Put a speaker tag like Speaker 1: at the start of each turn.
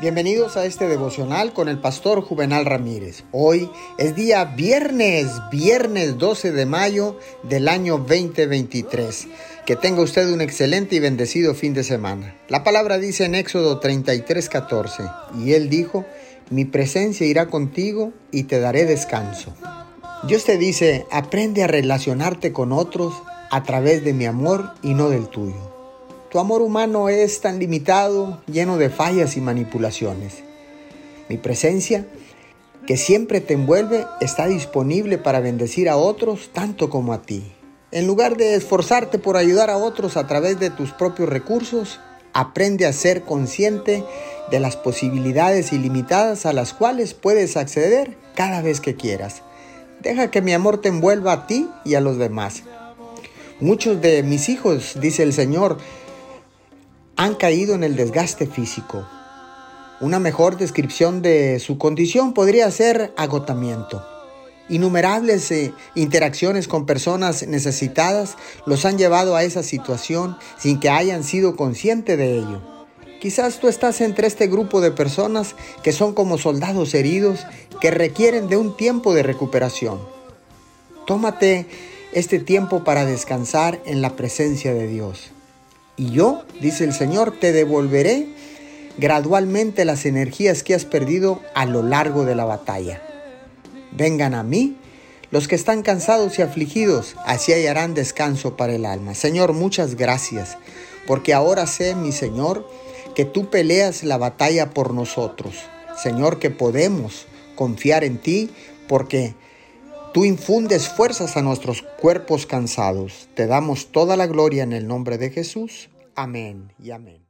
Speaker 1: Bienvenidos a este devocional con el pastor Juvenal Ramírez. Hoy es día viernes, viernes 12 de mayo del año 2023. Que tenga usted un excelente y bendecido fin de semana. La palabra dice en Éxodo 33, 14, y él dijo, mi presencia irá contigo y te daré descanso. Dios te dice, aprende a relacionarte con otros a través de mi amor y no del tuyo. Tu amor humano es tan limitado, lleno de fallas y manipulaciones. Mi presencia, que siempre te envuelve, está disponible para bendecir a otros tanto como a ti. En lugar de esforzarte por ayudar a otros a través de tus propios recursos, aprende a ser consciente de las posibilidades ilimitadas a las cuales puedes acceder cada vez que quieras. Deja que mi amor te envuelva a ti y a los demás. Muchos de mis hijos, dice el Señor, han caído en el desgaste físico. Una mejor descripción de su condición podría ser agotamiento. Innumerables eh, interacciones con personas necesitadas los han llevado a esa situación sin que hayan sido conscientes de ello. Quizás tú estás entre este grupo de personas que son como soldados heridos que requieren de un tiempo de recuperación. Tómate este tiempo para descansar en la presencia de Dios. Y yo, dice el Señor, te devolveré gradualmente las energías que has perdido a lo largo de la batalla. Vengan a mí los que están cansados y afligidos, así hallarán descanso para el alma. Señor, muchas gracias, porque ahora sé, mi Señor, que tú peleas la batalla por nosotros. Señor, que podemos confiar en ti, porque Tú infundes fuerzas a nuestros cuerpos cansados. Te damos toda la gloria en el nombre de Jesús. Amén y amén.